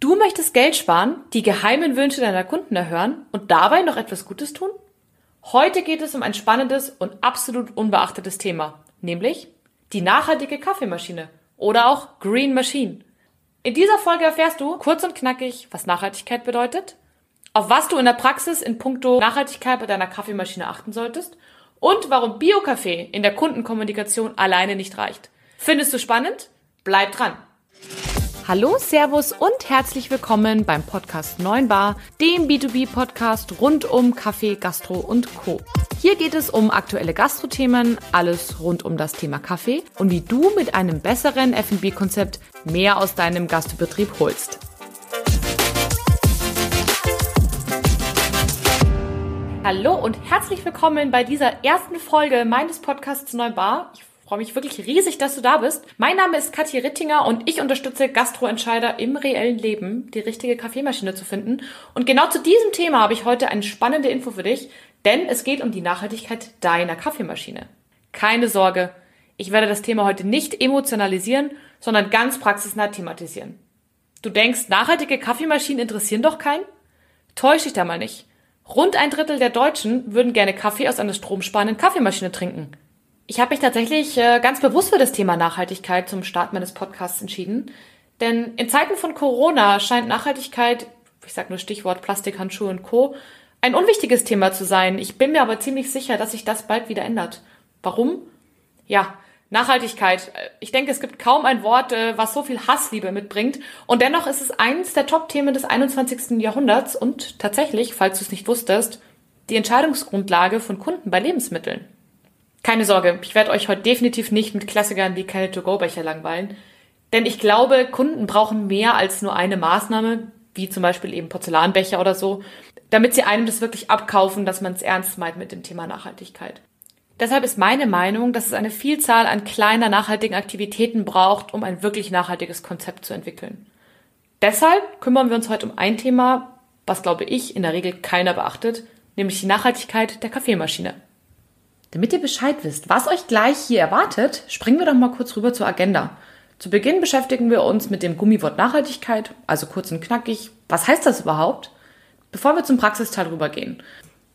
Du möchtest Geld sparen, die geheimen Wünsche deiner Kunden erhören und dabei noch etwas Gutes tun? Heute geht es um ein spannendes und absolut unbeachtetes Thema, nämlich die nachhaltige Kaffeemaschine oder auch Green Machine. In dieser Folge erfährst du kurz und knackig, was Nachhaltigkeit bedeutet, auf was du in der Praxis in puncto Nachhaltigkeit bei deiner Kaffeemaschine achten solltest und warum Bio-Kaffee in der Kundenkommunikation alleine nicht reicht. Findest du spannend? Bleib dran! Hallo, Servus und herzlich willkommen beim Podcast 9 Bar, dem B2B-Podcast rund um Kaffee, Gastro und Co. Hier geht es um aktuelle Gastrothemen, alles rund um das Thema Kaffee und wie du mit einem besseren F&B-Konzept mehr aus deinem Gastbetrieb holst. Hallo und herzlich willkommen bei dieser ersten Folge meines Podcasts Neubar. Ich freue mich wirklich riesig, dass du da bist. Mein Name ist Katja Rittinger und ich unterstütze Gastroentscheider im reellen Leben, die richtige Kaffeemaschine zu finden. Und genau zu diesem Thema habe ich heute eine spannende Info für dich, denn es geht um die Nachhaltigkeit deiner Kaffeemaschine. Keine Sorge, ich werde das Thema heute nicht emotionalisieren, sondern ganz praxisnah thematisieren. Du denkst, nachhaltige Kaffeemaschinen interessieren doch keinen? Täusch dich da mal nicht. Rund ein Drittel der Deutschen würden gerne Kaffee aus einer stromsparenden Kaffeemaschine trinken. Ich habe mich tatsächlich äh, ganz bewusst für das Thema Nachhaltigkeit zum Start meines Podcasts entschieden. Denn in Zeiten von Corona scheint Nachhaltigkeit, ich sage nur Stichwort Plastikhandschuhe und Co., ein unwichtiges Thema zu sein. Ich bin mir aber ziemlich sicher, dass sich das bald wieder ändert. Warum? Ja, Nachhaltigkeit. Ich denke, es gibt kaum ein Wort, äh, was so viel Hassliebe mitbringt. Und dennoch ist es eins der Top-Themen des 21. Jahrhunderts und tatsächlich, falls du es nicht wusstest, die Entscheidungsgrundlage von Kunden bei Lebensmitteln. Keine Sorge, ich werde euch heute definitiv nicht mit Klassikern wie keine To-Go-Becher langweilen. Denn ich glaube, Kunden brauchen mehr als nur eine Maßnahme, wie zum Beispiel eben Porzellanbecher oder so, damit sie einem das wirklich abkaufen, dass man es ernst meint mit dem Thema Nachhaltigkeit. Deshalb ist meine Meinung, dass es eine Vielzahl an kleiner nachhaltigen Aktivitäten braucht, um ein wirklich nachhaltiges Konzept zu entwickeln. Deshalb kümmern wir uns heute um ein Thema, was glaube ich in der Regel keiner beachtet, nämlich die Nachhaltigkeit der Kaffeemaschine. Damit ihr Bescheid wisst, was euch gleich hier erwartet, springen wir doch mal kurz rüber zur Agenda. Zu Beginn beschäftigen wir uns mit dem Gummiwort Nachhaltigkeit, also kurz und knackig. Was heißt das überhaupt? Bevor wir zum Praxisteil rübergehen.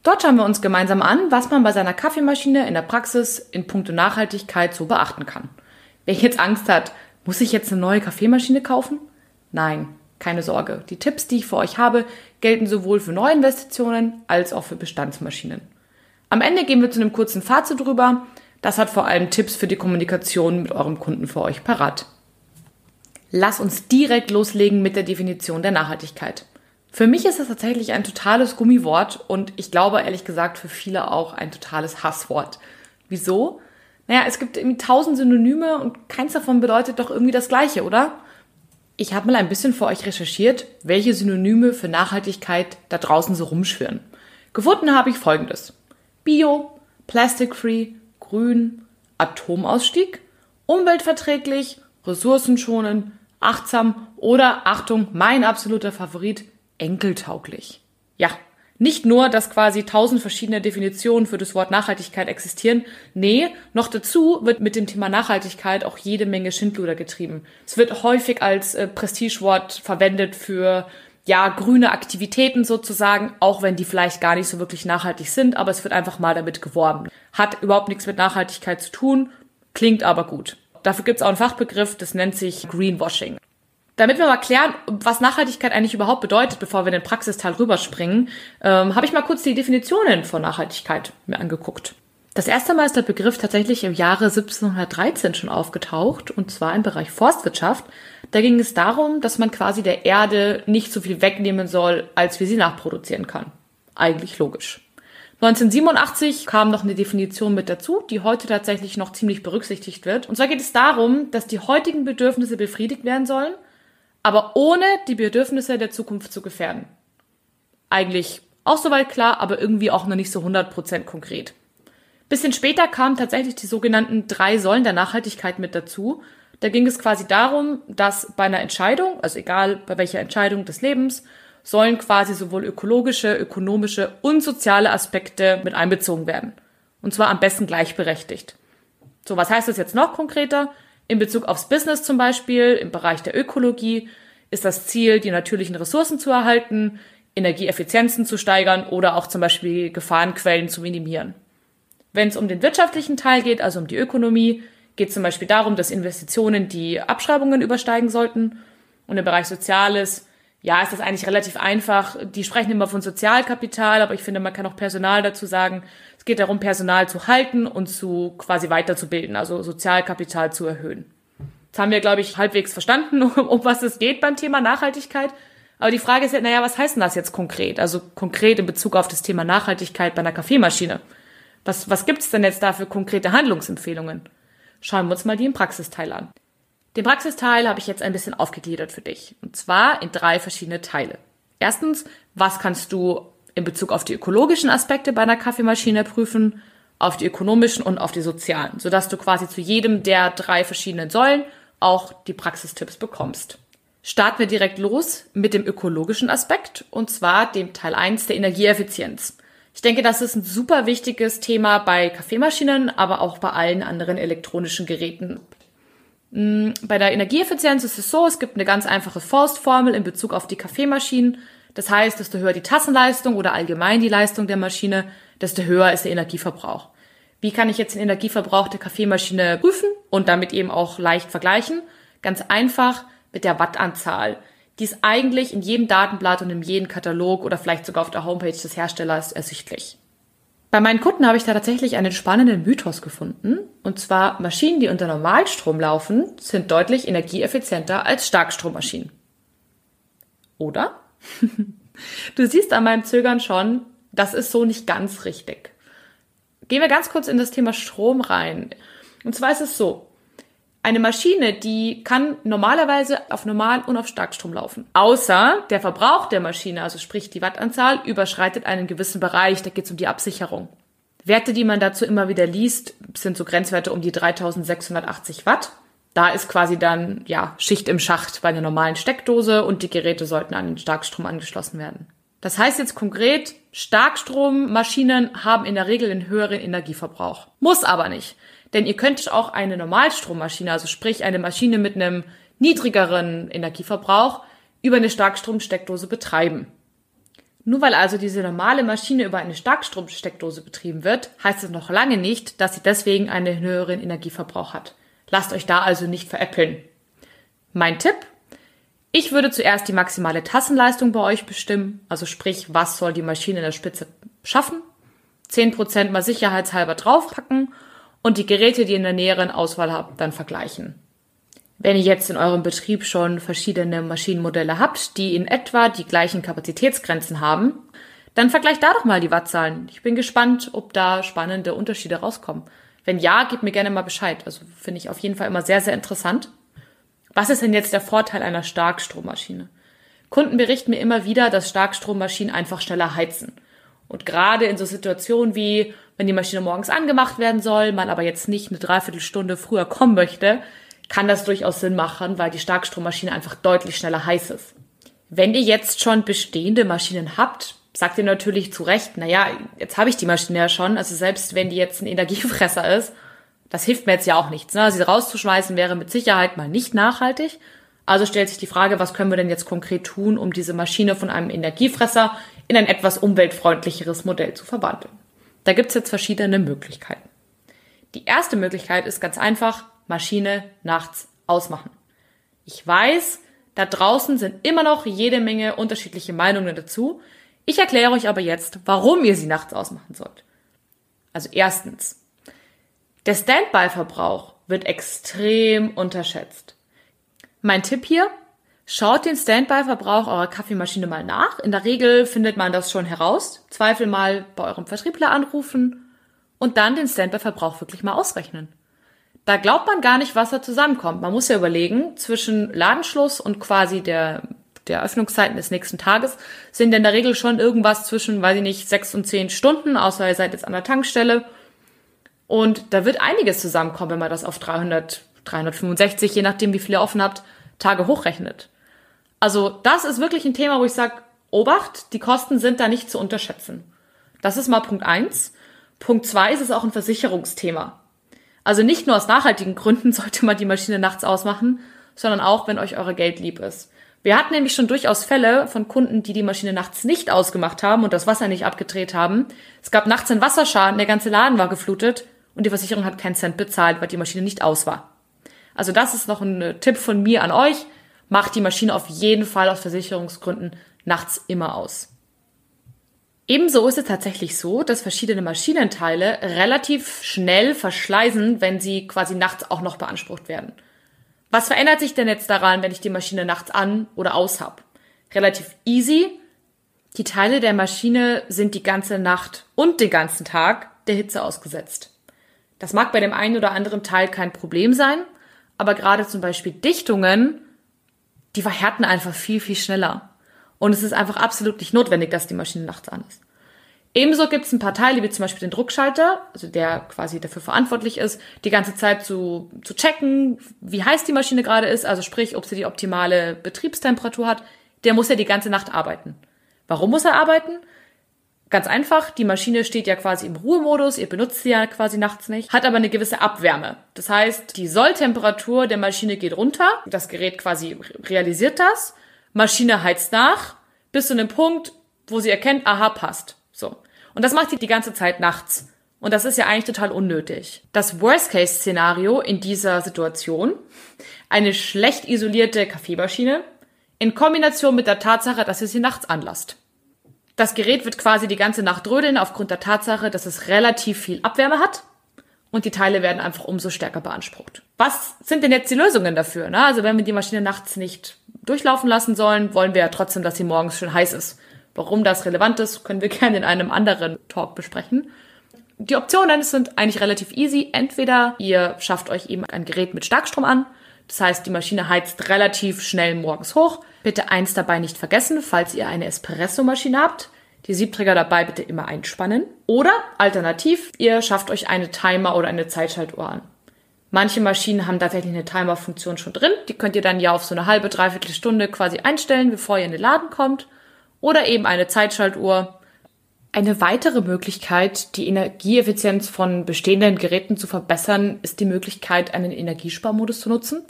Dort schauen wir uns gemeinsam an, was man bei seiner Kaffeemaschine in der Praxis in puncto Nachhaltigkeit so beachten kann. Wer jetzt Angst hat, muss ich jetzt eine neue Kaffeemaschine kaufen? Nein, keine Sorge. Die Tipps, die ich für euch habe, gelten sowohl für Neuinvestitionen als auch für Bestandsmaschinen. Am Ende gehen wir zu einem kurzen Fazit drüber. Das hat vor allem Tipps für die Kommunikation mit eurem Kunden für euch parat. Lass uns direkt loslegen mit der Definition der Nachhaltigkeit. Für mich ist das tatsächlich ein totales Gummiwort und ich glaube ehrlich gesagt für viele auch ein totales Hasswort. Wieso? Naja, es gibt irgendwie tausend Synonyme und keins davon bedeutet doch irgendwie das Gleiche, oder? Ich habe mal ein bisschen für euch recherchiert, welche Synonyme für Nachhaltigkeit da draußen so rumschwirren. Gefunden habe ich folgendes. Bio, Plastic-Free, Grün, Atomausstieg, umweltverträglich, ressourcenschonend, achtsam oder, Achtung, mein absoluter Favorit, enkeltauglich. Ja, nicht nur, dass quasi tausend verschiedene Definitionen für das Wort Nachhaltigkeit existieren. Nee, noch dazu wird mit dem Thema Nachhaltigkeit auch jede Menge Schindluder getrieben. Es wird häufig als äh, Prestigewort verwendet für ja, grüne Aktivitäten sozusagen, auch wenn die vielleicht gar nicht so wirklich nachhaltig sind, aber es wird einfach mal damit geworben. Hat überhaupt nichts mit Nachhaltigkeit zu tun, klingt aber gut. Dafür gibt es auch einen Fachbegriff, das nennt sich Greenwashing. Damit wir mal klären, was Nachhaltigkeit eigentlich überhaupt bedeutet, bevor wir in den Praxisteil rüberspringen, ähm, habe ich mal kurz die Definitionen von Nachhaltigkeit mir angeguckt. Das erste Mal ist der Begriff tatsächlich im Jahre 1713 schon aufgetaucht, und zwar im Bereich Forstwirtschaft. Da ging es darum, dass man quasi der Erde nicht so viel wegnehmen soll, als wir sie nachproduzieren kann. Eigentlich logisch. 1987 kam noch eine Definition mit dazu, die heute tatsächlich noch ziemlich berücksichtigt wird. Und zwar geht es darum, dass die heutigen Bedürfnisse befriedigt werden sollen, aber ohne die Bedürfnisse der Zukunft zu gefährden. Eigentlich auch soweit klar, aber irgendwie auch noch nicht so 100% konkret. Bisschen später kamen tatsächlich die sogenannten drei Säulen der Nachhaltigkeit mit dazu. Da ging es quasi darum, dass bei einer Entscheidung, also egal bei welcher Entscheidung des Lebens, sollen quasi sowohl ökologische, ökonomische und soziale Aspekte mit einbezogen werden. Und zwar am besten gleichberechtigt. So, was heißt das jetzt noch konkreter? In Bezug aufs Business zum Beispiel, im Bereich der Ökologie, ist das Ziel, die natürlichen Ressourcen zu erhalten, Energieeffizienzen zu steigern oder auch zum Beispiel Gefahrenquellen zu minimieren. Wenn es um den wirtschaftlichen Teil geht, also um die Ökonomie, geht zum Beispiel darum, dass Investitionen die Abschreibungen übersteigen sollten. Und im Bereich Soziales, ja, ist das eigentlich relativ einfach. Die sprechen immer von Sozialkapital, aber ich finde, man kann auch Personal dazu sagen. Es geht darum, Personal zu halten und zu quasi weiterzubilden, also Sozialkapital zu erhöhen. Jetzt haben wir, glaube ich, halbwegs verstanden, um, um was es geht beim Thema Nachhaltigkeit. Aber die Frage ist ja, naja, was heißt denn das jetzt konkret? Also konkret in Bezug auf das Thema Nachhaltigkeit bei einer Kaffeemaschine. Was, was gibt's denn jetzt da für konkrete Handlungsempfehlungen? Schauen wir uns mal die im Praxisteil an. Den Praxisteil habe ich jetzt ein bisschen aufgegliedert für dich. Und zwar in drei verschiedene Teile. Erstens, was kannst du in Bezug auf die ökologischen Aspekte bei einer Kaffeemaschine prüfen, auf die ökonomischen und auf die sozialen, sodass du quasi zu jedem der drei verschiedenen Säulen auch die Praxistipps bekommst. Starten wir direkt los mit dem ökologischen Aspekt und zwar dem Teil 1 der Energieeffizienz. Ich denke, das ist ein super wichtiges Thema bei Kaffeemaschinen, aber auch bei allen anderen elektronischen Geräten. Mm, bei der Energieeffizienz ist es so, es gibt eine ganz einfache Faustformel in Bezug auf die Kaffeemaschinen. Das heißt, desto höher die Tassenleistung oder allgemein die Leistung der Maschine, desto höher ist der Energieverbrauch. Wie kann ich jetzt den Energieverbrauch der Kaffeemaschine prüfen und damit eben auch leicht vergleichen? Ganz einfach mit der Wattanzahl. Die ist eigentlich in jedem Datenblatt und in jedem Katalog oder vielleicht sogar auf der Homepage des Herstellers ersichtlich. Bei meinen Kunden habe ich da tatsächlich einen spannenden Mythos gefunden. Und zwar Maschinen, die unter Normalstrom laufen, sind deutlich energieeffizienter als Starkstrommaschinen. Oder? du siehst an meinem Zögern schon, das ist so nicht ganz richtig. Gehen wir ganz kurz in das Thema Strom rein. Und zwar ist es so, eine Maschine, die kann normalerweise auf Normal- und auf Starkstrom laufen. Außer der Verbrauch der Maschine, also sprich die Wattanzahl, überschreitet einen gewissen Bereich. Da geht es um die Absicherung. Werte, die man dazu immer wieder liest, sind so Grenzwerte um die 3680 Watt. Da ist quasi dann, ja, Schicht im Schacht bei einer normalen Steckdose und die Geräte sollten an den Starkstrom angeschlossen werden. Das heißt jetzt konkret, Starkstrommaschinen haben in der Regel einen höheren Energieverbrauch. Muss aber nicht. Denn ihr könnt auch eine Normalstrommaschine, also sprich eine Maschine mit einem niedrigeren Energieverbrauch, über eine Starkstromsteckdose betreiben. Nur weil also diese normale Maschine über eine Starkstromsteckdose betrieben wird, heißt es noch lange nicht, dass sie deswegen einen höheren Energieverbrauch hat. Lasst euch da also nicht veräppeln. Mein Tipp, ich würde zuerst die maximale Tassenleistung bei euch bestimmen, also sprich, was soll die Maschine in der Spitze schaffen, 10% mal sicherheitshalber draufpacken und die Geräte, die ihr in der näheren Auswahl habt, dann vergleichen. Wenn ihr jetzt in eurem Betrieb schon verschiedene Maschinenmodelle habt, die in etwa die gleichen Kapazitätsgrenzen haben, dann vergleicht da doch mal die Wattzahlen. Ich bin gespannt, ob da spannende Unterschiede rauskommen. Wenn ja, gebt mir gerne mal Bescheid. Also finde ich auf jeden Fall immer sehr, sehr interessant. Was ist denn jetzt der Vorteil einer Starkstrommaschine? Kunden berichten mir immer wieder, dass Starkstrommaschinen einfach schneller heizen. Und gerade in so Situationen wie, wenn die Maschine morgens angemacht werden soll, man aber jetzt nicht eine Dreiviertelstunde früher kommen möchte, kann das durchaus Sinn machen, weil die Starkstrommaschine einfach deutlich schneller heiß ist. Wenn ihr jetzt schon bestehende Maschinen habt, sagt ihr natürlich zu Recht, naja, jetzt habe ich die Maschine ja schon, also selbst wenn die jetzt ein Energiefresser ist, das hilft mir jetzt ja auch nichts. Ne? Sie rauszuschmeißen wäre mit Sicherheit mal nicht nachhaltig. Also stellt sich die Frage, was können wir denn jetzt konkret tun, um diese Maschine von einem Energiefresser in ein etwas umweltfreundlicheres Modell zu verwandeln. Da gibt's jetzt verschiedene Möglichkeiten. Die erste Möglichkeit ist ganz einfach, Maschine nachts ausmachen. Ich weiß, da draußen sind immer noch jede Menge unterschiedliche Meinungen dazu. Ich erkläre euch aber jetzt, warum ihr sie nachts ausmachen sollt. Also erstens, der Standby-Verbrauch wird extrem unterschätzt. Mein Tipp hier, schaut den Standby-Verbrauch eurer Kaffeemaschine mal nach. In der Regel findet man das schon heraus. Zweifel mal bei eurem Vertriebler anrufen und dann den Standby-Verbrauch wirklich mal ausrechnen. Da glaubt man gar nicht, was da zusammenkommt. Man muss ja überlegen, zwischen Ladenschluss und quasi der, der Öffnungszeiten des nächsten Tages sind in der Regel schon irgendwas zwischen, weiß ich nicht, sechs und zehn Stunden, außer ihr seid jetzt an der Tankstelle und da wird einiges zusammenkommen, wenn man das auf 300, 365, je nachdem wie viel ihr offen habt, Tage hochrechnet. Also das ist wirklich ein Thema, wo ich sage, Obacht, die Kosten sind da nicht zu unterschätzen. Das ist mal Punkt eins. Punkt zwei ist es auch ein Versicherungsthema. Also nicht nur aus nachhaltigen Gründen sollte man die Maschine nachts ausmachen, sondern auch, wenn euch eure Geld lieb ist. Wir hatten nämlich schon durchaus Fälle von Kunden, die die Maschine nachts nicht ausgemacht haben und das Wasser nicht abgedreht haben. Es gab nachts einen Wasserschaden, der ganze Laden war geflutet und die Versicherung hat keinen Cent bezahlt, weil die Maschine nicht aus war. Also das ist noch ein Tipp von mir an euch. Macht die Maschine auf jeden Fall aus Versicherungsgründen nachts immer aus. Ebenso ist es tatsächlich so, dass verschiedene Maschinenteile relativ schnell verschleißen, wenn sie quasi nachts auch noch beansprucht werden. Was verändert sich denn jetzt daran, wenn ich die Maschine nachts an oder aus habe? Relativ easy. Die Teile der Maschine sind die ganze Nacht und den ganzen Tag der Hitze ausgesetzt. Das mag bei dem einen oder anderen Teil kein Problem sein, aber gerade zum Beispiel Dichtungen, die verhärten einfach viel, viel schneller. Und es ist einfach absolut nicht notwendig, dass die Maschine nachts an ist. Ebenso gibt es ein paar Teile, wie zum Beispiel den Druckschalter, also der quasi dafür verantwortlich ist, die ganze Zeit zu, zu checken, wie heiß die Maschine gerade ist, also sprich, ob sie die optimale Betriebstemperatur hat. Der muss ja die ganze Nacht arbeiten. Warum muss er arbeiten? Ganz einfach, die Maschine steht ja quasi im Ruhemodus, ihr benutzt sie ja quasi nachts nicht, hat aber eine gewisse Abwärme. Das heißt, die Solltemperatur der Maschine geht runter, das Gerät quasi realisiert das, Maschine heizt nach, bis zu einem Punkt, wo sie erkennt, aha, passt. So. Und das macht sie die ganze Zeit nachts. Und das ist ja eigentlich total unnötig. Das Worst-Case-Szenario in dieser Situation, eine schlecht isolierte Kaffeemaschine in Kombination mit der Tatsache, dass ihr sie nachts anlasst. Das Gerät wird quasi die ganze Nacht drödeln aufgrund der Tatsache, dass es relativ viel Abwärme hat und die Teile werden einfach umso stärker beansprucht. Was sind denn jetzt die Lösungen dafür? Ne? Also wenn wir die Maschine nachts nicht durchlaufen lassen sollen, wollen wir ja trotzdem, dass sie morgens schön heiß ist. Warum das relevant ist, können wir gerne in einem anderen Talk besprechen. Die Optionen sind eigentlich relativ easy. Entweder ihr schafft euch eben ein Gerät mit Starkstrom an. Das heißt, die Maschine heizt relativ schnell morgens hoch. Bitte eins dabei nicht vergessen, falls ihr eine Espresso-Maschine habt. Die Siebträger dabei bitte immer einspannen. Oder alternativ, ihr schafft euch eine Timer oder eine Zeitschaltuhr an. Manche Maschinen haben tatsächlich eine Timer-Funktion schon drin. Die könnt ihr dann ja auf so eine halbe, dreiviertel Stunde quasi einstellen, bevor ihr in den Laden kommt oder eben eine Zeitschaltuhr. Eine weitere Möglichkeit, die Energieeffizienz von bestehenden Geräten zu verbessern, ist die Möglichkeit, einen Energiesparmodus zu nutzen.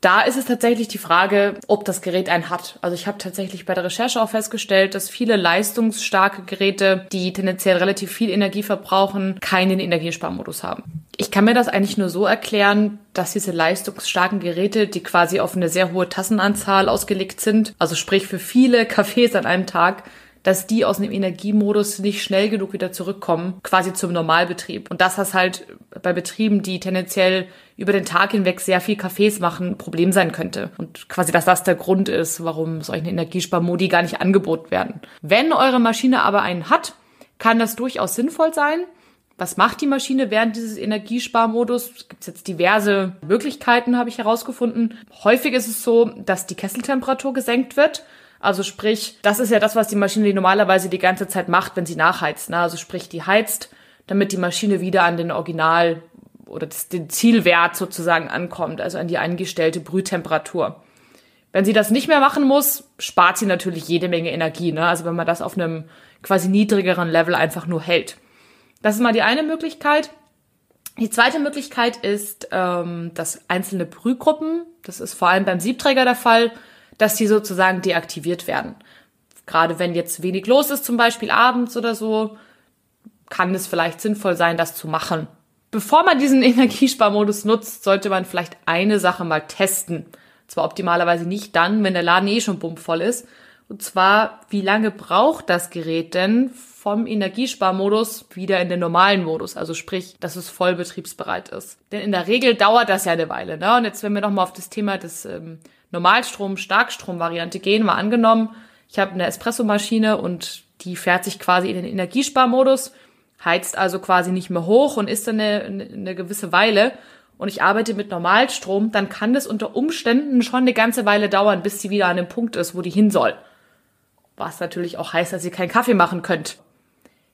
Da ist es tatsächlich die Frage, ob das Gerät einen hat. Also ich habe tatsächlich bei der Recherche auch festgestellt, dass viele leistungsstarke Geräte, die tendenziell relativ viel Energie verbrauchen, keinen Energiesparmodus haben. Ich kann mir das eigentlich nur so erklären, dass diese leistungsstarken Geräte, die quasi auf eine sehr hohe Tassenanzahl ausgelegt sind, also sprich für viele Cafés an einem Tag, dass die aus dem Energiemodus nicht schnell genug wieder zurückkommen, quasi zum Normalbetrieb. Und das halt bei Betrieben, die tendenziell über den Tag hinweg sehr viel Kaffees machen, Problem sein könnte. Und quasi, dass das der Grund ist, warum solche Energiesparmodi gar nicht angeboten werden. Wenn eure Maschine aber einen hat, kann das durchaus sinnvoll sein. Was macht die Maschine während dieses Energiesparmodus? Es gibt jetzt diverse Möglichkeiten, habe ich herausgefunden. Häufig ist es so, dass die Kesseltemperatur gesenkt wird. Also sprich, das ist ja das, was die Maschine normalerweise die ganze Zeit macht, wenn sie nachheizt. Ne? Also sprich, die heizt, damit die Maschine wieder an den Original oder den Zielwert sozusagen ankommt, also an die eingestellte Brühtemperatur. Wenn sie das nicht mehr machen muss, spart sie natürlich jede Menge Energie. Ne? Also wenn man das auf einem quasi niedrigeren Level einfach nur hält. Das ist mal die eine Möglichkeit. Die zweite Möglichkeit ist, ähm, dass einzelne Brühgruppen, das ist vor allem beim Siebträger der Fall, dass die sozusagen deaktiviert werden. Gerade wenn jetzt wenig los ist, zum Beispiel abends oder so, kann es vielleicht sinnvoll sein, das zu machen. Bevor man diesen Energiesparmodus nutzt, sollte man vielleicht eine Sache mal testen. Zwar optimalerweise nicht dann, wenn der Laden eh schon bummvoll ist. Und zwar, wie lange braucht das Gerät denn vom Energiesparmodus wieder in den normalen Modus? Also sprich, dass es voll betriebsbereit ist. Denn in der Regel dauert das ja eine Weile. Ne? Und jetzt, wenn wir nochmal auf das Thema des ähm, Normalstrom-Starkstrom-Variante gehen, mal angenommen, ich habe eine Espressomaschine und die fährt sich quasi in den Energiesparmodus, heizt also quasi nicht mehr hoch und ist dann eine, eine gewisse Weile und ich arbeite mit Normalstrom, dann kann das unter Umständen schon eine ganze Weile dauern, bis sie wieder an dem Punkt ist, wo die hin soll. Was natürlich auch heißt, dass ihr keinen Kaffee machen könnt.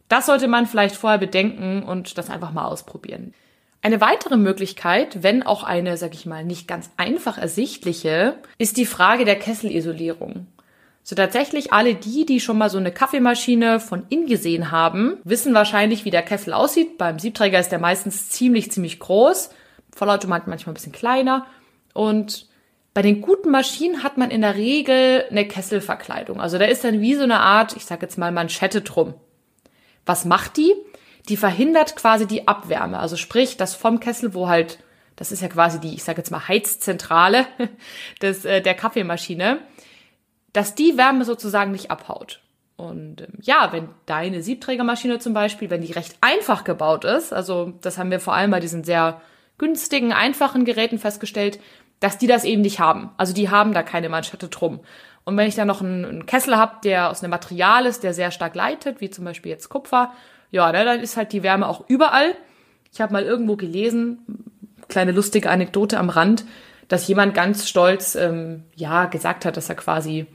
Das sollte man vielleicht vorher bedenken und das einfach mal ausprobieren. Eine weitere Möglichkeit, wenn auch eine, sag ich mal, nicht ganz einfach ersichtliche, ist die Frage der Kesselisolierung. So tatsächlich alle die, die schon mal so eine Kaffeemaschine von innen gesehen haben, wissen wahrscheinlich, wie der Kessel aussieht. Beim Siebträger ist der meistens ziemlich, ziemlich groß. Vollautomat manchmal ein bisschen kleiner. Und Bei den guten Maschinen hat man in der Regel eine Kesselverkleidung. Also da ist dann wie so eine Art, ich sage jetzt mal Manschette drum. Was macht die? Die verhindert quasi die Abwärme. Also sprich, dass vom Kessel, wo halt, das ist ja quasi die, ich sage jetzt mal Heizzentrale des, äh, der Kaffeemaschine, dass die Wärme sozusagen nicht abhaut. Und ähm, ja, wenn deine Siebträgermaschine zum Beispiel, wenn die recht einfach gebaut ist, also das haben wir vor allem bei diesen sehr günstigen, einfachen Geräten festgestellt, dass die das eben nicht haben. Also die haben da keine Manschette drum. Und wenn ich dann noch einen, einen Kessel habe, der aus einem Material ist, der sehr stark leitet, wie zum Beispiel jetzt Kupfer, ja, ne, dann ist halt die Wärme auch überall. Ich habe mal irgendwo gelesen, kleine lustige Anekdote am Rand, dass jemand ganz stolz ähm, ja gesagt hat, dass er quasi,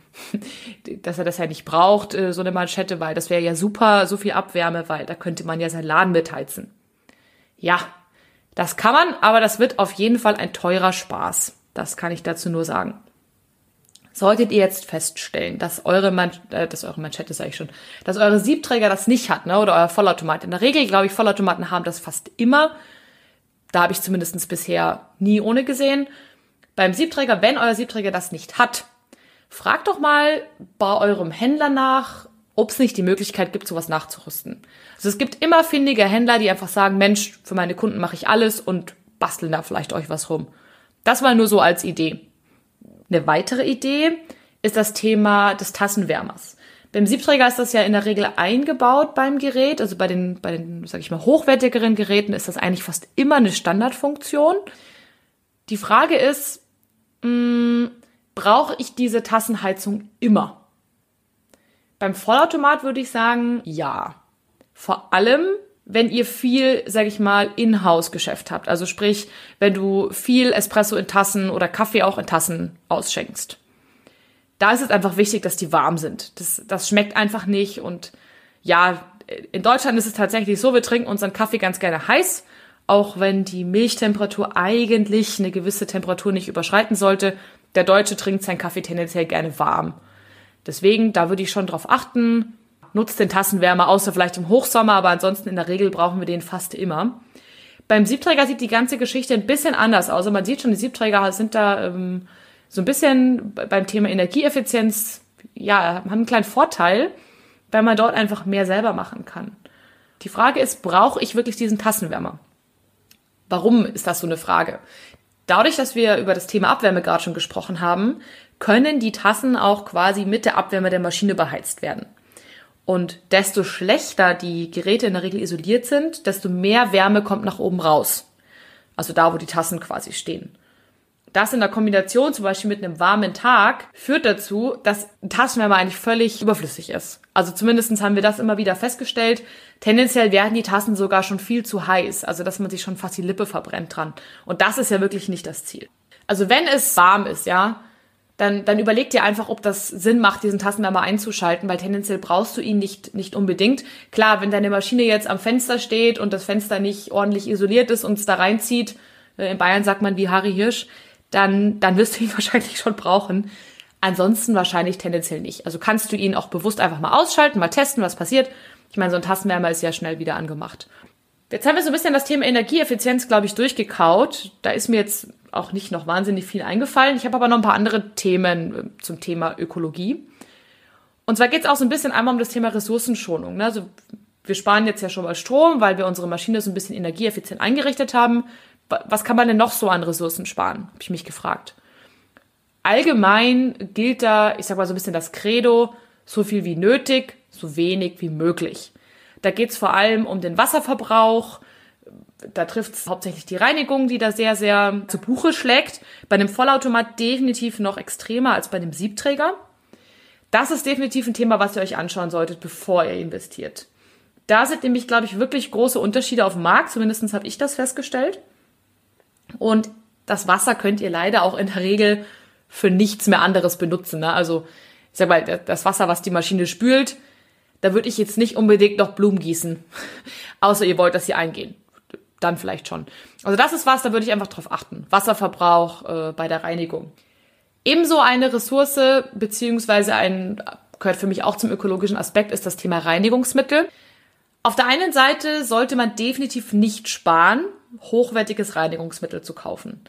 dass er das ja nicht braucht, äh, so eine Manschette, weil das wäre ja super, so viel Abwärme, weil da könnte man ja seinen Laden mitheizen. Ja, das kann man, aber das wird auf jeden Fall ein teurer Spaß. Das kann ich dazu nur sagen. Solltet ihr jetzt feststellen, dass eure, Man äh, dass eure Manschette, sage ich schon, dass eure Siebträger das nicht hat, ne, oder euer Vollautomat. In der Regel, glaube ich, Vollautomaten haben das fast immer. Da habe ich zumindest bisher nie ohne gesehen. Beim Siebträger, wenn euer Siebträger das nicht hat, fragt doch mal bei eurem Händler nach, ob es nicht die Möglichkeit gibt, sowas nachzurüsten. Also es gibt immer findige Händler, die einfach sagen, Mensch, für meine Kunden mache ich alles und basteln da vielleicht euch was rum. Das mal nur so als Idee. Eine weitere Idee ist das Thema des Tassenwärmers. Beim Siebträger ist das ja in der Regel eingebaut beim Gerät. Also bei den, bei den, sag ich mal, hochwertigeren Geräten ist das eigentlich fast immer eine Standardfunktion. Die Frage ist, hm, brauche ich diese Tassenheizung immer? Beim Vollautomat würde ich sagen, ja. Vor allem, wenn ihr viel, sag ich mal, Inhouse-Geschäft habt. Also sprich, wenn du viel Espresso in Tassen oder Kaffee auch in Tassen ausschenkst. Da ist es einfach wichtig, dass die warm sind. Das, das schmeckt einfach nicht. Und ja, in Deutschland ist es tatsächlich so, wir trinken unseren Kaffee ganz gerne heiß. Auch wenn die Milchtemperatur eigentlich eine gewisse Temperatur nicht überschreiten sollte. Der Deutsche trinkt seinen Kaffee tendenziell gerne warm. Deswegen, da würde ich schon drauf achten. Nutzt den Tassenwärmer, außer vielleicht im Hochsommer, aber ansonsten in der Regel brauchen wir den fast immer. Beim Siebträger sieht die ganze Geschichte ein bisschen anders aus. Und man sieht schon, die Siebträger sind da ähm, so ein bisschen beim Thema Energieeffizienz, ja, haben einen kleinen Vorteil, weil man dort einfach mehr selber machen kann. Die Frage ist, brauche ich wirklich diesen Tassenwärmer? Warum ist das so eine Frage? Dadurch, dass wir über das Thema Abwärme gerade schon gesprochen haben, können die Tassen auch quasi mit der Abwärme der Maschine beheizt werden. Und desto schlechter die Geräte in der Regel isoliert sind, desto mehr Wärme kommt nach oben raus. Also da, wo die Tassen quasi stehen. Das in der Kombination zum Beispiel mit einem warmen Tag führt dazu, dass Tassenwärme eigentlich völlig überflüssig ist. Also zumindestens haben wir das immer wieder festgestellt. Tendenziell werden die Tassen sogar schon viel zu heiß, also dass man sich schon fast die Lippe verbrennt dran. Und das ist ja wirklich nicht das Ziel. Also wenn es warm ist, ja, dann, dann überleg dir einfach, ob das Sinn macht, diesen Tassenwärmer einzuschalten, weil tendenziell brauchst du ihn nicht, nicht unbedingt. Klar, wenn deine Maschine jetzt am Fenster steht und das Fenster nicht ordentlich isoliert ist und es da reinzieht, äh, in Bayern sagt man wie Harry Hirsch, dann, dann wirst du ihn wahrscheinlich schon brauchen. Ansonsten wahrscheinlich tendenziell nicht. Also kannst du ihn auch bewusst einfach mal ausschalten, mal testen, was passiert. Ich meine, so ein Tassenwärmer ist ja schnell wieder angemacht. Jetzt haben wir so ein bisschen das Thema Energieeffizienz, glaube ich, durchgekaut. Da ist mir jetzt auch nicht noch wahnsinnig viel eingefallen. Ich habe aber noch ein paar andere Themen äh, zum Thema Ökologie. Und zwar geht es auch so ein bisschen einmal um das Thema Ressourcenschonung. Ne? Also wir sparen jetzt ja schon mal Strom, weil wir unsere Maschine so ein bisschen energieeffizient eingerichtet haben. Was kann man denn noch so an Ressourcen sparen? Habe ich mich gefragt. Allgemein gilt da, ich sag mal so ein bisschen das Credo, so viel wie nötig, so wenig wie möglich. Da geht es vor allem um den Wasserverbrauch. Da trifft es hauptsächlich die Reinigung, die da sehr, sehr zu Buche schlägt. Bei einem Vollautomat definitiv noch extremer als bei dem Siebträger. Das ist definitiv ein Thema, was ihr euch anschauen solltet, bevor ihr investiert. Da sind nämlich, glaube ich, wirklich große Unterschiede auf dem Markt. Zumindest habe ich das festgestellt. Und das Wasser könnt ihr leider auch in der Regel für nichts mehr anderes benutzen. Ne? Also, ich sag mal, das Wasser, was die Maschine spült, da würde ich jetzt nicht unbedingt noch Blumen gießen. Außer ihr wollt, dass sie eingehen. Dann vielleicht schon. Also das ist was, da würde ich einfach drauf achten. Wasserverbrauch äh, bei der Reinigung. Ebenso eine Ressource, beziehungsweise ein, gehört für mich auch zum ökologischen Aspekt, ist das Thema Reinigungsmittel. Auf der einen Seite sollte man definitiv nicht sparen, hochwertiges Reinigungsmittel zu kaufen.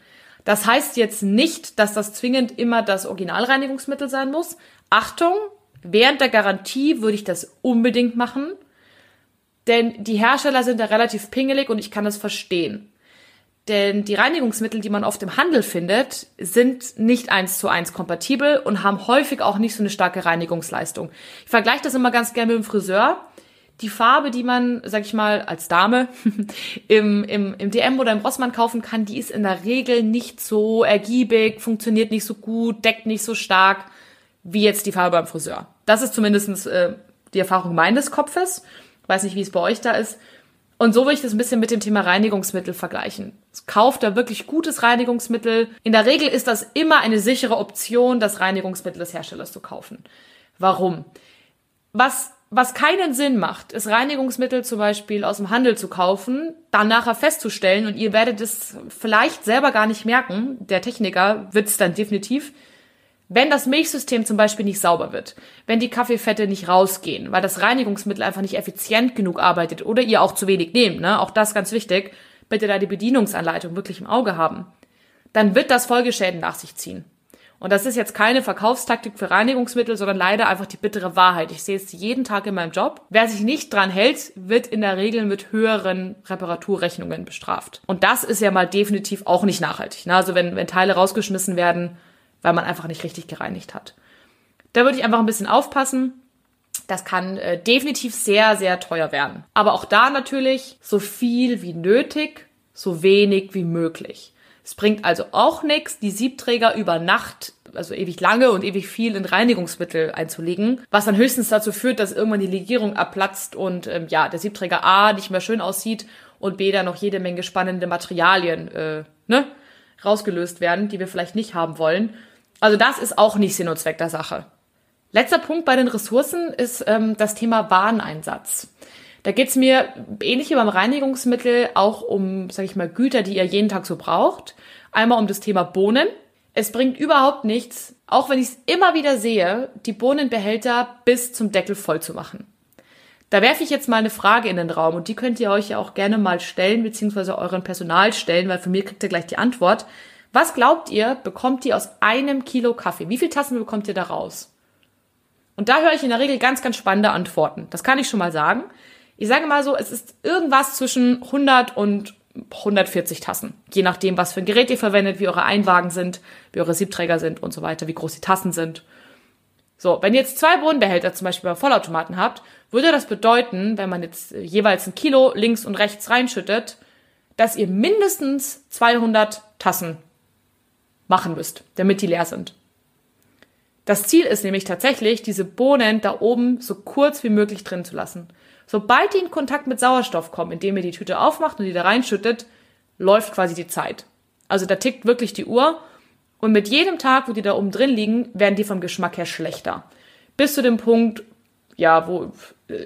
Das heißt jetzt nicht, dass das zwingend immer das Originalreinigungsmittel sein muss. Achtung, während der Garantie würde ich das unbedingt machen, denn die Hersteller sind da relativ pingelig und ich kann das verstehen. Denn die Reinigungsmittel, die man oft im Handel findet, sind nicht eins zu eins kompatibel und haben häufig auch nicht so eine starke Reinigungsleistung. Ich vergleiche das immer ganz gerne mit dem Friseur. Die Farbe, die man, sag ich mal, als Dame im, im, im DM oder im Rossmann kaufen kann, die ist in der Regel nicht so ergiebig, funktioniert nicht so gut, deckt nicht so stark wie jetzt die Farbe beim Friseur. Das ist zumindest äh, die Erfahrung meines Kopfes. Weiß nicht, wie es bei euch da ist. Und so will ich das ein bisschen mit dem Thema Reinigungsmittel vergleichen. Kauft da wirklich gutes Reinigungsmittel. In der Regel ist das immer eine sichere Option, das Reinigungsmittel des Herstellers zu kaufen. Warum? Was, was keinen Sinn macht, ist Reinigungsmittel zum Beispiel aus dem Handel zu kaufen, dann nachher festzustellen und ihr werdet es vielleicht selber gar nicht merken. Der Techniker wird es dann definitiv wenn das Milchsystem zum Beispiel nicht sauber wird, wenn die Kaffeefette nicht rausgehen, weil das Reinigungsmittel einfach nicht effizient genug arbeitet oder ihr auch zu wenig nehmt, ne, auch das ganz wichtig, bitte da die Bedienungsanleitung wirklich im Auge haben, dann wird das Folgeschäden nach sich ziehen. Und das ist jetzt keine Verkaufstaktik für Reinigungsmittel, sondern leider einfach die bittere Wahrheit. Ich sehe es jeden Tag in meinem Job. Wer sich nicht dran hält, wird in der Regel mit höheren Reparaturrechnungen bestraft. Und das ist ja mal definitiv auch nicht nachhaltig. Ne? Also wenn, wenn Teile rausgeschmissen werden, weil man einfach nicht richtig gereinigt hat. Da würde ich einfach ein bisschen aufpassen. Das kann äh, definitiv sehr, sehr teuer werden. Aber auch da natürlich so viel wie nötig, so wenig wie möglich. Es bringt also auch nichts, die Siebträger über Nacht, also ewig lange und ewig viel in Reinigungsmittel einzulegen, was dann höchstens dazu führt, dass irgendwann die Legierung abplatzt und ähm, ja, der Siebträger A nicht mehr schön aussieht und B dann noch jede Menge spannende Materialien äh, ne, rausgelöst werden, die wir vielleicht nicht haben wollen. Also das ist auch nicht Sinn und Zweck der Sache. Letzter Punkt bei den Ressourcen ist ähm, das Thema Wareneinsatz. Da geht's mir ähnlich wie beim Reinigungsmittel auch um, sag ich mal, Güter, die ihr jeden Tag so braucht. Einmal um das Thema Bohnen. Es bringt überhaupt nichts, auch wenn ich es immer wieder sehe, die Bohnenbehälter bis zum Deckel voll zu machen. Da werfe ich jetzt mal eine Frage in den Raum und die könnt ihr euch ja auch gerne mal stellen, beziehungsweise euren Personal stellen, weil von mir kriegt ihr gleich die Antwort. Was glaubt ihr, bekommt ihr aus einem Kilo Kaffee? Wie viele Tassen bekommt ihr da raus? Und da höre ich in der Regel ganz, ganz spannende Antworten. Das kann ich schon mal sagen. Ich sage mal so, es ist irgendwas zwischen 100 und 140 Tassen. Je nachdem, was für ein Gerät ihr verwendet, wie eure Einwagen sind, wie eure Siebträger sind und so weiter, wie groß die Tassen sind. So, wenn ihr jetzt zwei Bodenbehälter zum Beispiel bei Vollautomaten habt, würde das bedeuten, wenn man jetzt jeweils ein Kilo links und rechts reinschüttet, dass ihr mindestens 200 Tassen machen müsst, damit die leer sind. Das Ziel ist nämlich tatsächlich, diese Bohnen da oben so kurz wie möglich drin zu lassen. Sobald die in Kontakt mit Sauerstoff kommen, indem ihr die Tüte aufmacht und die da reinschüttet, läuft quasi die Zeit. Also da tickt wirklich die Uhr und mit jedem Tag, wo die da oben drin liegen, werden die vom Geschmack her schlechter. Bis zu dem Punkt, ja, wo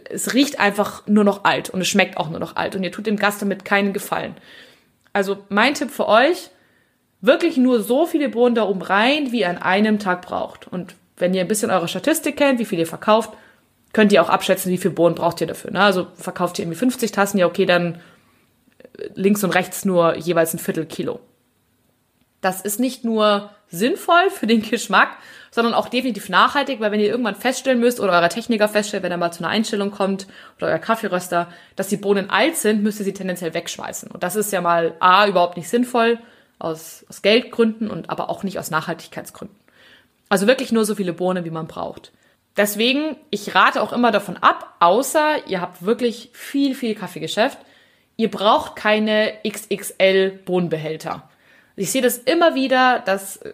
es riecht einfach nur noch alt und es schmeckt auch nur noch alt und ihr tut dem Gast damit keinen Gefallen. Also mein Tipp für euch, wirklich nur so viele Bohnen da oben rein, wie ihr an einem Tag braucht. Und wenn ihr ein bisschen eure Statistik kennt, wie viel ihr verkauft, könnt ihr auch abschätzen, wie viel Bohnen braucht ihr dafür. Ne? Also verkauft ihr irgendwie 50 Tassen, ja okay, dann äh, links und rechts nur jeweils ein Viertel Kilo. Das ist nicht nur sinnvoll für den Geschmack, sondern auch definitiv nachhaltig, weil wenn ihr irgendwann feststellen müsst oder euer Techniker feststellt, wenn er mal zu einer Einstellung kommt oder euer Kaffeeröster, dass die Bohnen alt sind, müsst ihr sie tendenziell wegschmeißen. Und das ist ja mal A, überhaupt nicht sinnvoll aus, aus Geldgründen und aber auch nicht aus Nachhaltigkeitsgründen. Also wirklich nur so viele Bohnen, wie man braucht. Deswegen, ich rate auch immer davon ab, außer ihr habt wirklich viel, viel Kaffeegeschäft. Ihr braucht keine XXL Bohnenbehälter. Ich sehe das immer wieder, dass äh,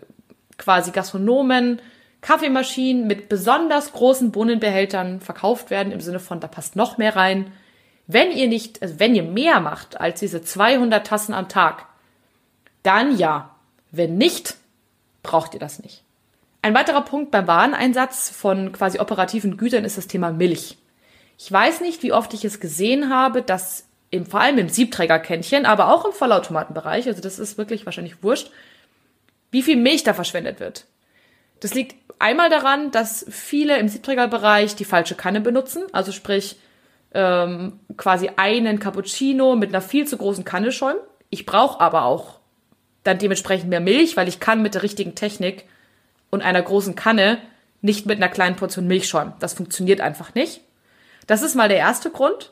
quasi Gastronomen Kaffeemaschinen mit besonders großen Bohnenbehältern verkauft werden, im Sinne von, da passt noch mehr rein. Wenn ihr nicht, also wenn ihr mehr macht als diese 200 Tassen am Tag, dann ja. Wenn nicht, braucht ihr das nicht. Ein weiterer Punkt beim Wareneinsatz von quasi operativen Gütern ist das Thema Milch. Ich weiß nicht, wie oft ich es gesehen habe, dass im, vor allem im Siebträgerkännchen, aber auch im Vollautomatenbereich, also das ist wirklich wahrscheinlich wurscht, wie viel Milch da verschwendet wird. Das liegt einmal daran, dass viele im Siebträgerbereich die falsche Kanne benutzen, also sprich ähm, quasi einen Cappuccino mit einer viel zu großen Kanne schäumen. Ich brauche aber auch dann dementsprechend mehr Milch, weil ich kann mit der richtigen Technik und einer großen Kanne nicht mit einer kleinen Portion Milch schäumen. Das funktioniert einfach nicht. Das ist mal der erste Grund.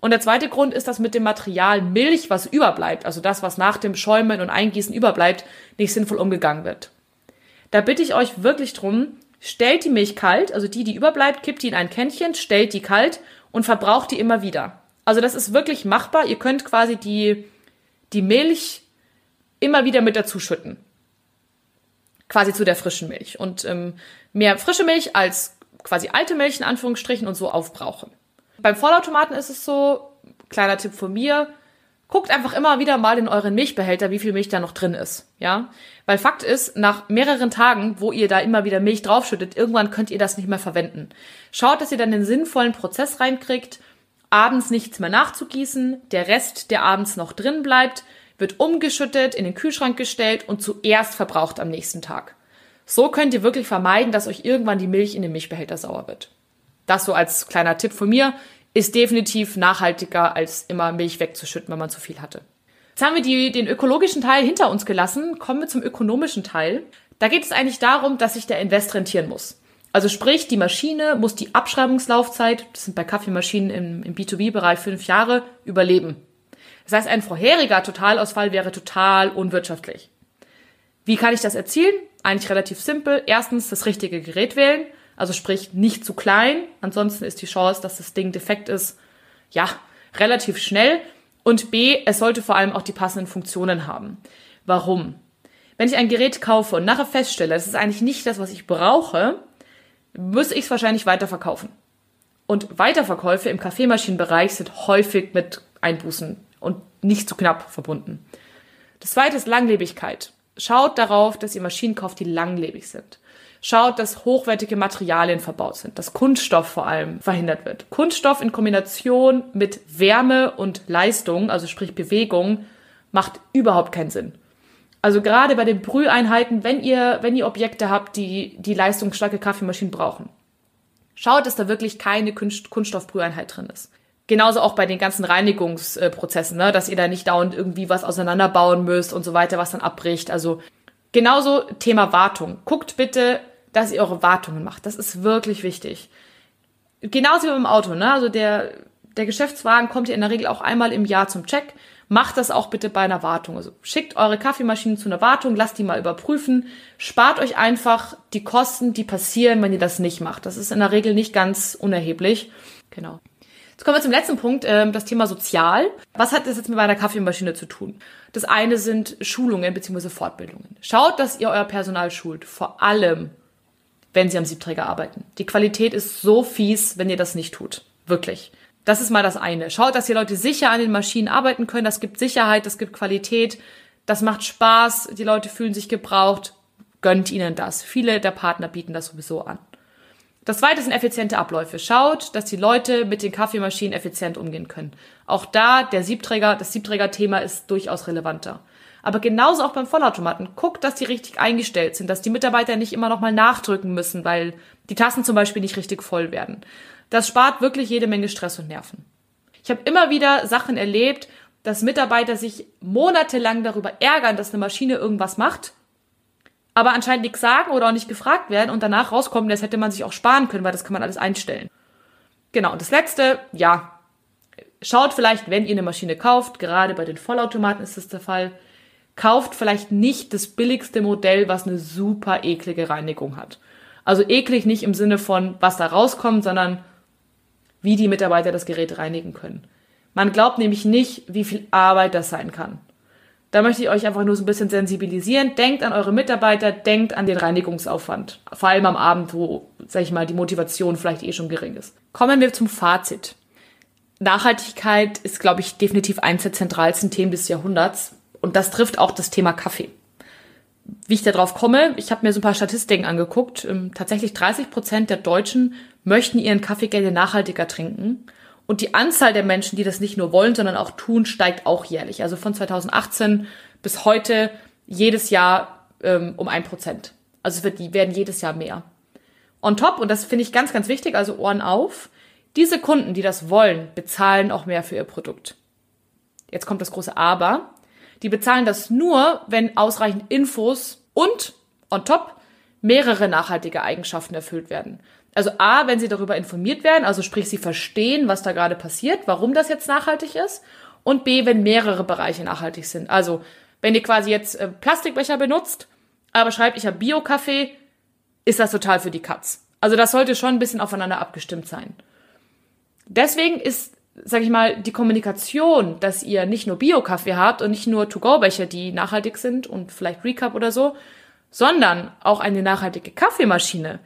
Und der zweite Grund ist, dass mit dem Material Milch, was überbleibt, also das, was nach dem Schäumen und Eingießen überbleibt, nicht sinnvoll umgegangen wird. Da bitte ich euch wirklich drum, stellt die Milch kalt, also die, die überbleibt, kippt die in ein Kännchen, stellt die kalt und verbraucht die immer wieder. Also das ist wirklich machbar. Ihr könnt quasi die, die Milch immer wieder mit dazu schütten. Quasi zu der frischen Milch. Und ähm, mehr frische Milch als quasi alte Milch in Anführungsstrichen und so aufbrauchen. Beim Vollautomaten ist es so, kleiner Tipp von mir, guckt einfach immer wieder mal in euren Milchbehälter, wie viel Milch da noch drin ist, ja? Weil Fakt ist, nach mehreren Tagen, wo ihr da immer wieder Milch draufschüttet, irgendwann könnt ihr das nicht mehr verwenden. Schaut, dass ihr dann den sinnvollen Prozess reinkriegt, abends nichts mehr nachzugießen, der Rest, der abends noch drin bleibt, wird umgeschüttet, in den Kühlschrank gestellt und zuerst verbraucht am nächsten Tag. So könnt ihr wirklich vermeiden, dass euch irgendwann die Milch in den Milchbehälter sauer wird. Das so als kleiner Tipp von mir ist definitiv nachhaltiger, als immer Milch wegzuschütten, wenn man zu viel hatte. Jetzt haben wir die, den ökologischen Teil hinter uns gelassen. Kommen wir zum ökonomischen Teil. Da geht es eigentlich darum, dass sich der Invest rentieren muss. Also sprich, die Maschine muss die Abschreibungslaufzeit, das sind bei Kaffeemaschinen im, im B2B-Bereich fünf Jahre, überleben. Das heißt, ein vorheriger Totalausfall wäre total unwirtschaftlich. Wie kann ich das erzielen? Eigentlich relativ simpel. Erstens das richtige Gerät wählen. Also sprich nicht zu klein. Ansonsten ist die Chance, dass das Ding defekt ist, ja, relativ schnell. Und B, es sollte vor allem auch die passenden Funktionen haben. Warum? Wenn ich ein Gerät kaufe und nachher feststelle, das ist eigentlich nicht das, was ich brauche, muss ich es wahrscheinlich weiterverkaufen. Und Weiterverkäufe im Kaffeemaschinenbereich sind häufig mit Einbußen und nicht zu knapp verbunden. Das zweite ist Langlebigkeit. Schaut darauf, dass ihr Maschinen kauft, die langlebig sind. Schaut, dass hochwertige Materialien verbaut sind, dass Kunststoff vor allem verhindert wird. Kunststoff in Kombination mit Wärme und Leistung, also sprich Bewegung, macht überhaupt keinen Sinn. Also gerade bei den Brüheinheiten, wenn ihr, wenn ihr Objekte habt, die die leistungsstarke Kaffeemaschinen brauchen, schaut, dass da wirklich keine Kunststoffbrüheinheit drin ist. Genauso auch bei den ganzen Reinigungsprozessen, ne? dass ihr da nicht dauernd irgendwie was auseinanderbauen müsst und so weiter, was dann abbricht. Also genauso Thema Wartung. Guckt bitte, dass ihr eure Wartungen macht. Das ist wirklich wichtig. Genauso wie beim Auto, ne? Also der, der Geschäftswagen kommt ja in der Regel auch einmal im Jahr zum Check. Macht das auch bitte bei einer Wartung. Also schickt eure Kaffeemaschinen zu einer Wartung, lasst die mal überprüfen. Spart euch einfach die Kosten, die passieren, wenn ihr das nicht macht. Das ist in der Regel nicht ganz unerheblich. Genau. Jetzt kommen wir zum letzten Punkt, ähm, das Thema Sozial. Was hat das jetzt mit meiner Kaffeemaschine zu tun? Das eine sind Schulungen bzw. Fortbildungen. Schaut, dass ihr euer Personal schult. Vor allem, wenn sie am Siebträger arbeiten. Die Qualität ist so fies, wenn ihr das nicht tut. Wirklich. Das ist mal das eine. Schaut, dass die Leute sicher an den Maschinen arbeiten können. Das gibt Sicherheit, das gibt Qualität. Das macht Spaß. Die Leute fühlen sich gebraucht. Gönnt ihnen das. Viele der Partner bieten das sowieso an. Das zweite sind effiziente Abläufe. Schaut, dass die Leute mit den Kaffeemaschinen effizient umgehen können. Auch da, der Siebträger, das Siebträger-Thema ist durchaus relevanter. Aber genauso auch beim Vollautomaten. Guckt, dass die richtig eingestellt sind, dass die Mitarbeiter nicht immer nochmal nachdrücken müssen, weil die Tassen zum Beispiel nicht richtig voll werden. Das spart wirklich jede Menge Stress und Nerven. Ich habe immer wieder Sachen erlebt, dass Mitarbeiter sich monatelang darüber ärgern, dass eine Maschine irgendwas macht aber anscheinend nichts sagen oder auch nicht gefragt werden und danach rauskommen, das hätte man sich auch sparen können, weil das kann man alles einstellen. Genau, und das letzte, ja, schaut vielleicht, wenn ihr eine Maschine kauft, gerade bei den Vollautomaten ist das der Fall, kauft vielleicht nicht das billigste Modell, was eine super eklige Reinigung hat. Also eklig nicht im Sinne von, was da rauskommt, sondern wie die Mitarbeiter das Gerät reinigen können. Man glaubt nämlich nicht, wie viel Arbeit das sein kann. Da möchte ich euch einfach nur so ein bisschen sensibilisieren. Denkt an eure Mitarbeiter, denkt an den Reinigungsaufwand. Vor allem am Abend, wo, sag ich mal, die Motivation vielleicht eh schon gering ist. Kommen wir zum Fazit. Nachhaltigkeit ist, glaube ich, definitiv eins der zentralsten Themen des Jahrhunderts. Und das trifft auch das Thema Kaffee. Wie ich darauf komme, ich habe mir so ein paar Statistiken angeguckt. Ähm, tatsächlich 30 Prozent der Deutschen möchten ihren Kaffee gerne nachhaltiger trinken. Und die Anzahl der Menschen, die das nicht nur wollen, sondern auch tun, steigt auch jährlich. Also von 2018 bis heute jedes Jahr ähm, um ein Prozent. Also wird, die werden jedes Jahr mehr. On top, und das finde ich ganz, ganz wichtig, also Ohren auf, diese Kunden, die das wollen, bezahlen auch mehr für ihr Produkt. Jetzt kommt das große Aber. Die bezahlen das nur, wenn ausreichend Infos und on top mehrere nachhaltige Eigenschaften erfüllt werden. Also A, wenn sie darüber informiert werden, also sprich, sie verstehen, was da gerade passiert, warum das jetzt nachhaltig ist. Und B, wenn mehrere Bereiche nachhaltig sind. Also, wenn ihr quasi jetzt äh, Plastikbecher benutzt, aber schreibt, ich habe Bio-Kaffee, ist das total für die Katz. Also das sollte schon ein bisschen aufeinander abgestimmt sein. Deswegen ist, sag ich mal, die Kommunikation, dass ihr nicht nur Bio-Kaffee habt und nicht nur To-Go-Becher, die nachhaltig sind und vielleicht Recap oder so, sondern auch eine nachhaltige Kaffeemaschine,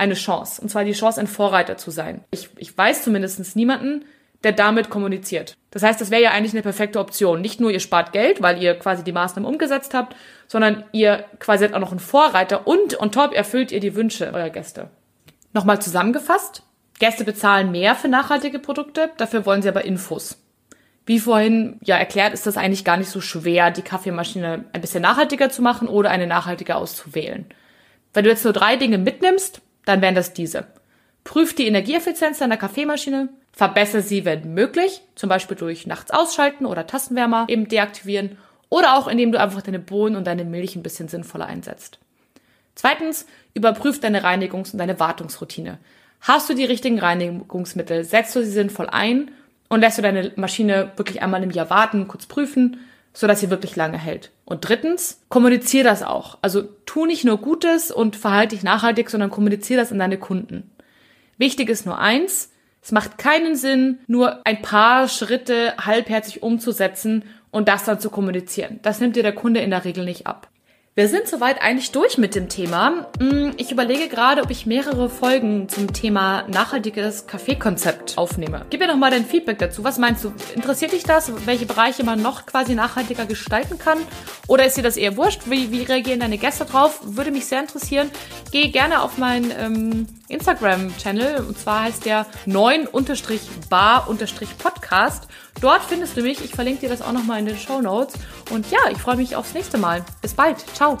eine Chance. Und zwar die Chance, ein Vorreiter zu sein. Ich, ich weiß zumindest niemanden, der damit kommuniziert. Das heißt, das wäre ja eigentlich eine perfekte Option. Nicht nur ihr spart Geld, weil ihr quasi die Maßnahmen umgesetzt habt, sondern ihr quasi seid auch noch ein Vorreiter und on top erfüllt ihr die Wünsche eurer Gäste. Nochmal zusammengefasst. Gäste bezahlen mehr für nachhaltige Produkte, dafür wollen sie aber Infos. Wie vorhin ja erklärt, ist das eigentlich gar nicht so schwer, die Kaffeemaschine ein bisschen nachhaltiger zu machen oder eine nachhaltige auszuwählen. Wenn du jetzt nur drei Dinge mitnimmst, dann wären das diese. Prüf die Energieeffizienz deiner Kaffeemaschine, verbessere sie, wenn möglich, zum Beispiel durch nachts ausschalten oder Tastenwärmer eben deaktivieren oder auch indem du einfach deine Bohnen und deine Milch ein bisschen sinnvoller einsetzt. Zweitens, überprüf deine Reinigungs- und deine Wartungsroutine. Hast du die richtigen Reinigungsmittel? Setzt du sie sinnvoll ein und lässt du deine Maschine wirklich einmal im Jahr warten, kurz prüfen, sodass sie wirklich lange hält. Und drittens, kommunizier das auch. Also tu nicht nur Gutes und verhalte dich nachhaltig, sondern kommunizier das an deine Kunden. Wichtig ist nur eins, es macht keinen Sinn, nur ein paar Schritte halbherzig umzusetzen und das dann zu kommunizieren. Das nimmt dir der Kunde in der Regel nicht ab. Wir sind soweit eigentlich durch mit dem Thema. Hm, ich überlege gerade, ob ich mehrere Folgen zum Thema nachhaltiges Kaffeekonzept aufnehme. Gib mir doch mal dein Feedback dazu. Was meinst du? Interessiert dich das? Welche Bereiche man noch quasi nachhaltiger gestalten kann? Oder ist dir das eher wurscht? Wie, wie reagieren deine Gäste drauf? Würde mich sehr interessieren. Geh gerne auf meinen ähm, Instagram-Channel und zwar heißt der 9-bar-podcast. Dort findest du mich. Ich verlinke dir das auch nochmal in den Show Notes. Und ja, ich freue mich aufs nächste Mal. Bis bald. Ciao.